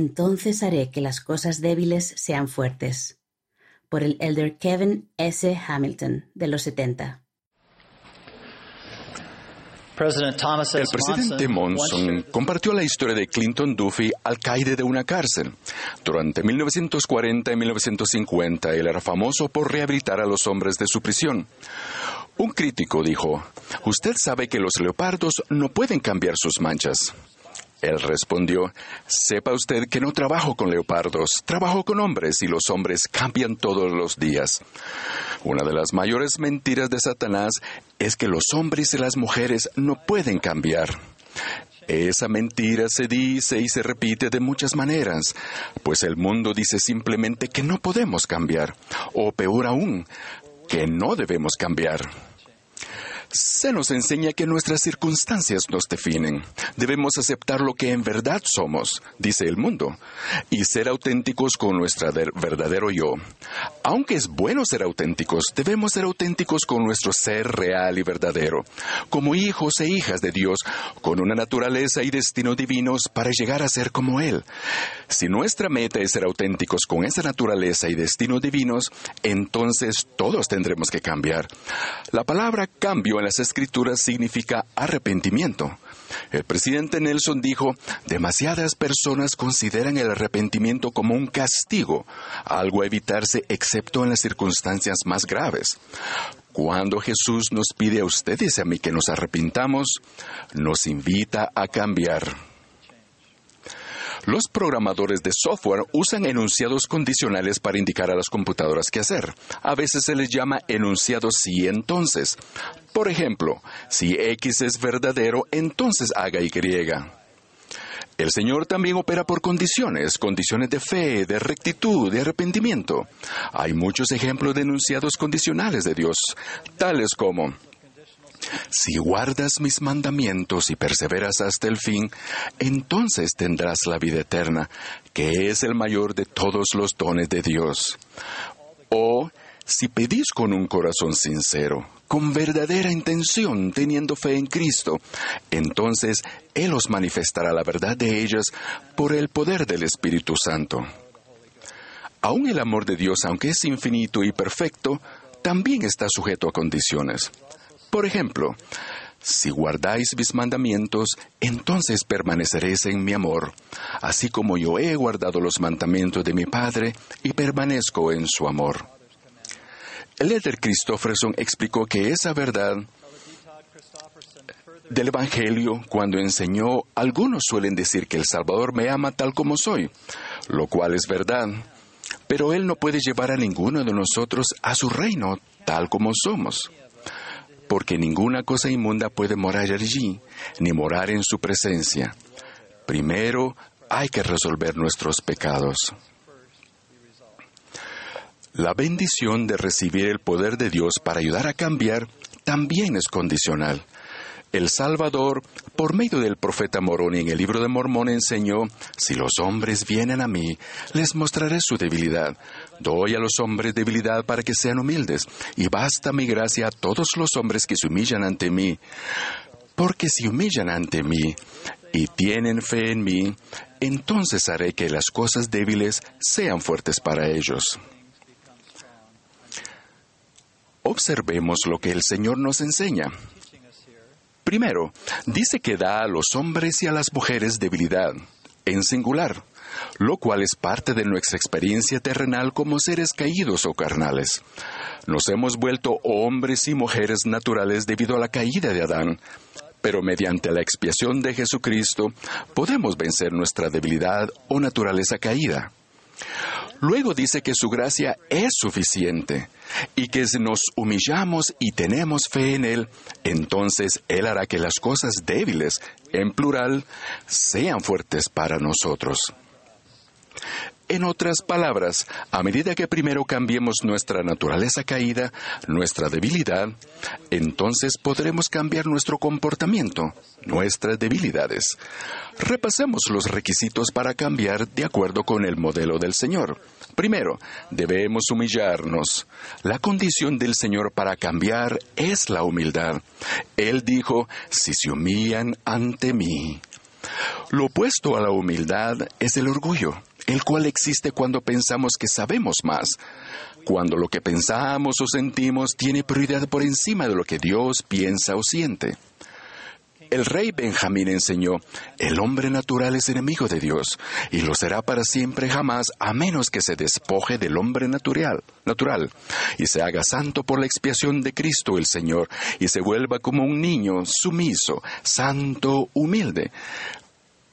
Entonces haré que las cosas débiles sean fuertes. Por el elder Kevin S. Hamilton, de los 70. El presidente Monson compartió la historia de Clinton Duffy, alcaide de una cárcel. Durante 1940 y 1950, él era famoso por rehabilitar a los hombres de su prisión. Un crítico dijo, Usted sabe que los leopardos no pueden cambiar sus manchas. Él respondió, Sepa usted que no trabajo con leopardos, trabajo con hombres y los hombres cambian todos los días. Una de las mayores mentiras de Satanás es que los hombres y las mujeres no pueden cambiar. Esa mentira se dice y se repite de muchas maneras, pues el mundo dice simplemente que no podemos cambiar, o peor aún, que no debemos cambiar. Se nos enseña que nuestras circunstancias nos definen. Debemos aceptar lo que en verdad somos, dice el mundo, y ser auténticos con nuestro verdadero yo. Aunque es bueno ser auténticos, debemos ser auténticos con nuestro ser real y verdadero, como hijos e hijas de Dios, con una naturaleza y destino divinos para llegar a ser como Él. Si nuestra meta es ser auténticos con esa naturaleza y destino divinos, entonces todos tendremos que cambiar. La palabra cambio en las escrituras significa arrepentimiento. El presidente Nelson dijo, demasiadas personas consideran el arrepentimiento como un castigo, algo a evitarse excepto en las circunstancias más graves. Cuando Jesús nos pide a ustedes y a mí que nos arrepintamos, nos invita a cambiar. Los programadores de software usan enunciados condicionales para indicar a las computadoras qué hacer. A veces se les llama enunciados si entonces. Por ejemplo, si X es verdadero, entonces haga Y. El Señor también opera por condiciones, condiciones de fe, de rectitud, de arrepentimiento. Hay muchos ejemplos de enunciados condicionales de Dios, tales como si guardas mis mandamientos y perseveras hasta el fin, entonces tendrás la vida eterna, que es el mayor de todos los dones de Dios. O si pedís con un corazón sincero, con verdadera intención, teniendo fe en Cristo, entonces Él os manifestará la verdad de ellas por el poder del Espíritu Santo. Aún el amor de Dios, aunque es infinito y perfecto, también está sujeto a condiciones. Por ejemplo, si guardáis mis mandamientos, entonces permaneceréis en mi amor, así como yo he guardado los mandamientos de mi Padre y permanezco en su amor. El Eder Christofferson explicó que esa verdad del Evangelio, cuando enseñó, algunos suelen decir que el Salvador me ama tal como soy, lo cual es verdad, pero Él no puede llevar a ninguno de nosotros a su reino tal como somos porque ninguna cosa inmunda puede morar allí, ni morar en su presencia. Primero hay que resolver nuestros pecados. La bendición de recibir el poder de Dios para ayudar a cambiar también es condicional. El Salvador, por medio del profeta Moroni en el libro de Mormón, enseñó, si los hombres vienen a mí, les mostraré su debilidad. Doy a los hombres debilidad para que sean humildes, y basta mi gracia a todos los hombres que se humillan ante mí. Porque si humillan ante mí y tienen fe en mí, entonces haré que las cosas débiles sean fuertes para ellos. Observemos lo que el Señor nos enseña. Primero, dice que da a los hombres y a las mujeres debilidad, en singular, lo cual es parte de nuestra experiencia terrenal como seres caídos o carnales. Nos hemos vuelto hombres y mujeres naturales debido a la caída de Adán, pero mediante la expiación de Jesucristo podemos vencer nuestra debilidad o naturaleza caída. Luego dice que su gracia es suficiente y que si nos humillamos y tenemos fe en Él, entonces Él hará que las cosas débiles, en plural, sean fuertes para nosotros. En otras palabras, a medida que primero cambiemos nuestra naturaleza caída, nuestra debilidad, entonces podremos cambiar nuestro comportamiento, nuestras debilidades. Repasemos los requisitos para cambiar de acuerdo con el modelo del Señor. Primero, debemos humillarnos. La condición del Señor para cambiar es la humildad. Él dijo, si se humillan ante mí. Lo opuesto a la humildad es el orgullo, el cual existe cuando pensamos que sabemos más, cuando lo que pensamos o sentimos tiene prioridad por encima de lo que Dios piensa o siente. El rey Benjamín enseñó, el hombre natural es enemigo de Dios y lo será para siempre jamás a menos que se despoje del hombre natural, natural y se haga santo por la expiación de Cristo el Señor y se vuelva como un niño sumiso, santo, humilde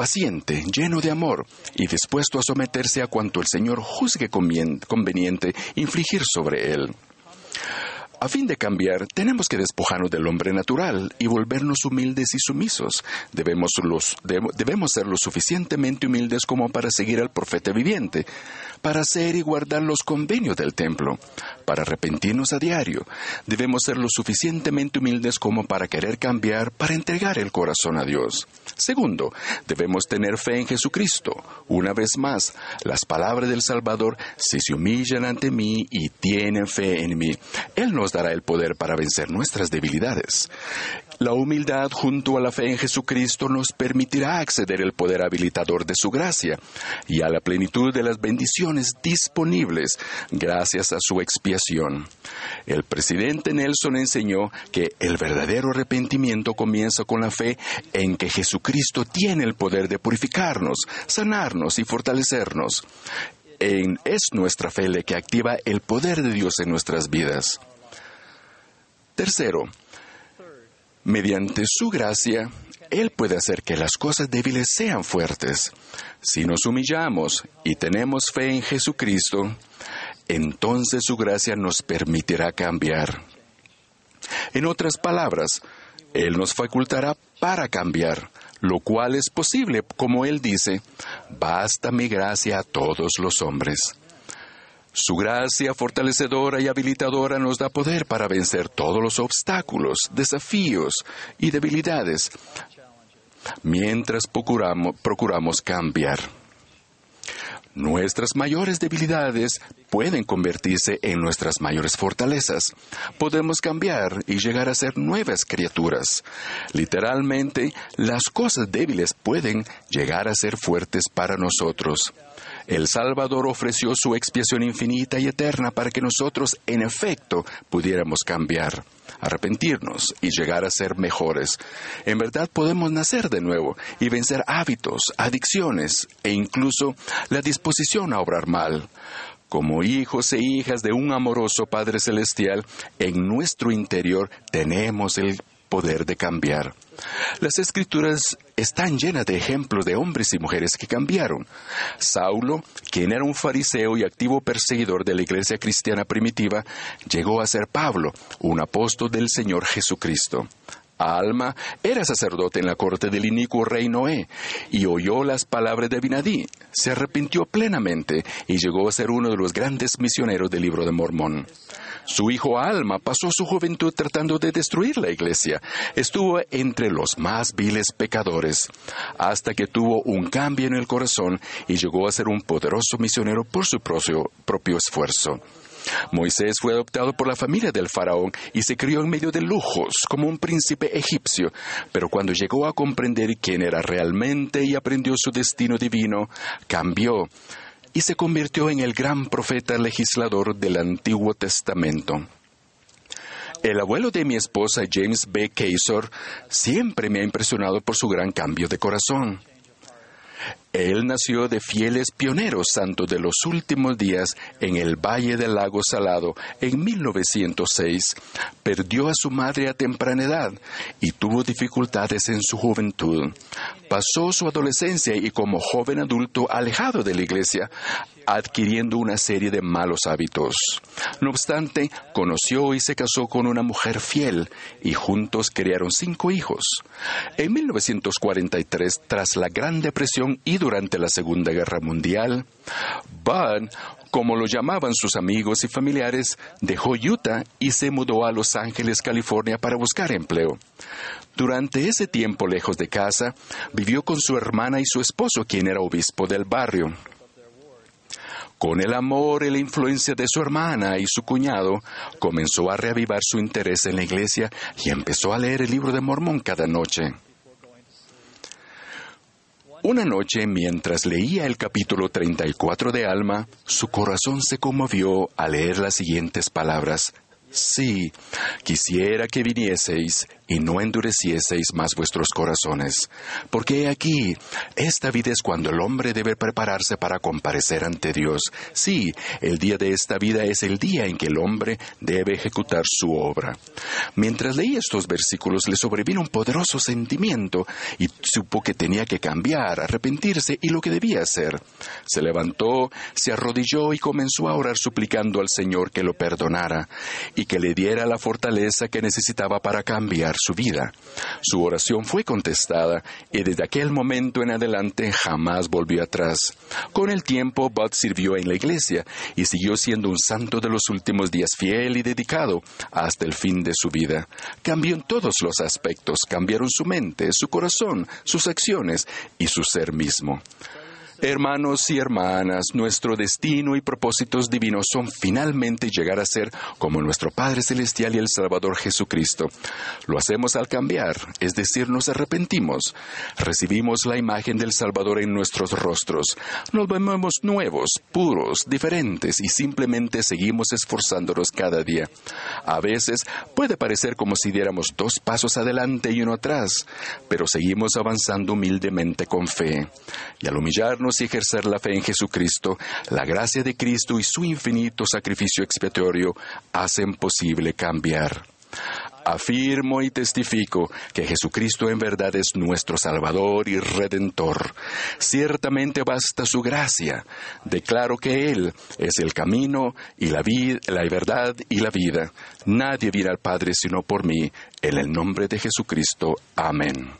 paciente, lleno de amor y dispuesto a someterse a cuanto el Señor juzgue conveniente infligir sobre él. A fin de cambiar, tenemos que despojarnos del hombre natural y volvernos humildes y sumisos. Debemos, debemos ser lo suficientemente humildes como para seguir al profeta viviente, para hacer y guardar los convenios del templo, para arrepentirnos a diario. Debemos ser lo suficientemente humildes como para querer cambiar, para entregar el corazón a Dios. Segundo, debemos tener fe en Jesucristo. Una vez más, las palabras del Salvador, si se humillan ante mí y tienen fe en mí, Él nos dará el poder para vencer nuestras debilidades. La humildad junto a la fe en Jesucristo nos permitirá acceder al poder habilitador de su gracia y a la plenitud de las bendiciones disponibles gracias a su expiación. El presidente Nelson enseñó que el verdadero arrepentimiento comienza con la fe en que Jesucristo tiene el poder de purificarnos, sanarnos y fortalecernos. es nuestra fe la que activa el poder de Dios en nuestras vidas. Tercero, Mediante su gracia, Él puede hacer que las cosas débiles sean fuertes. Si nos humillamos y tenemos fe en Jesucristo, entonces su gracia nos permitirá cambiar. En otras palabras, Él nos facultará para cambiar, lo cual es posible, como Él dice, basta mi gracia a todos los hombres. Su gracia fortalecedora y habilitadora nos da poder para vencer todos los obstáculos, desafíos y debilidades, mientras procuramos, cambiar. Nuestras mayores debilidades pueden convertirse en nuestras mayores fortalezas. Podemos cambiar y llegar a ser nuevas criaturas. Literalmente, las cosas débiles pueden llegar a ser fuertes para nosotros. El Salvador ofreció su expiación infinita y eterna para que nosotros, en efecto, pudiéramos cambiar, arrepentirnos y llegar a ser mejores. En verdad podemos nacer de nuevo y vencer hábitos, adicciones e incluso la disposición a obrar mal. Como hijos e hijas de un amoroso Padre Celestial, en nuestro interior tenemos el poder de cambiar. Las escrituras están llenas de ejemplos de hombres y mujeres que cambiaron. Saulo, quien era un fariseo y activo perseguidor de la iglesia cristiana primitiva, llegó a ser Pablo, un apóstol del Señor Jesucristo. Alma era sacerdote en la corte del inicuo rey Noé y oyó las palabras de Binadí, se arrepintió plenamente y llegó a ser uno de los grandes misioneros del libro de Mormón. Su hijo Alma pasó su juventud tratando de destruir la iglesia. Estuvo entre los más viles pecadores, hasta que tuvo un cambio en el corazón y llegó a ser un poderoso misionero por su propio, propio esfuerzo. Moisés fue adoptado por la familia del faraón y se crió en medio de lujos como un príncipe egipcio, pero cuando llegó a comprender quién era realmente y aprendió su destino divino, cambió y se convirtió en el gran profeta legislador del Antiguo Testamento. El abuelo de mi esposa, James B. Kaiser, siempre me ha impresionado por su gran cambio de corazón. Él nació de fieles pioneros santos de los últimos días en el Valle del Lago Salado en 1906. Perdió a su madre a temprana edad y tuvo dificultades en su juventud. Pasó su adolescencia y como joven adulto alejado de la iglesia, adquiriendo una serie de malos hábitos. No obstante, conoció y se casó con una mujer fiel y juntos criaron cinco hijos. En 1943, tras la Gran Depresión y durante la Segunda Guerra Mundial, Bud, como lo llamaban sus amigos y familiares, dejó Utah y se mudó a Los Ángeles, California, para buscar empleo. Durante ese tiempo lejos de casa, vivió con su hermana y su esposo, quien era obispo del barrio. Con el amor y la influencia de su hermana y su cuñado, comenzó a reavivar su interés en la iglesia y empezó a leer el libro de Mormón cada noche. Una noche, mientras leía el capítulo 34 de Alma, su corazón se conmovió al leer las siguientes palabras. Sí, quisiera que vinieseis y no endurecieseis más vuestros corazones. Porque aquí, esta vida es cuando el hombre debe prepararse para comparecer ante Dios. Sí, el día de esta vida es el día en que el hombre debe ejecutar su obra. Mientras leía estos versículos le sobrevino un poderoso sentimiento y supo que tenía que cambiar, arrepentirse y lo que debía hacer. Se levantó, se arrodilló y comenzó a orar suplicando al Señor que lo perdonara y que le diera la fortaleza que necesitaba para cambiar su vida. Su oración fue contestada y desde aquel momento en adelante jamás volvió atrás. Con el tiempo, Bud sirvió en la iglesia y siguió siendo un santo de los últimos días fiel y dedicado hasta el fin de su vida. Cambió en todos los aspectos, cambiaron su mente, su corazón, sus acciones y su ser mismo. Hermanos y hermanas, nuestro destino y propósitos divinos son finalmente llegar a ser como nuestro Padre Celestial y el Salvador Jesucristo. Lo hacemos al cambiar, es decir, nos arrepentimos, recibimos la imagen del Salvador en nuestros rostros, nos vemos nuevos, puros, diferentes y simplemente seguimos esforzándonos cada día. A veces puede parecer como si diéramos dos pasos adelante y uno atrás, pero seguimos avanzando humildemente con fe. Y al humillarnos, y ejercer la fe en Jesucristo, la gracia de Cristo y su infinito sacrificio expiatorio hacen posible cambiar. Afirmo y testifico que Jesucristo en verdad es nuestro Salvador y Redentor. Ciertamente basta su gracia. Declaro que Él es el camino y la, la verdad y la vida. Nadie viene al Padre sino por mí. En el nombre de Jesucristo. Amén.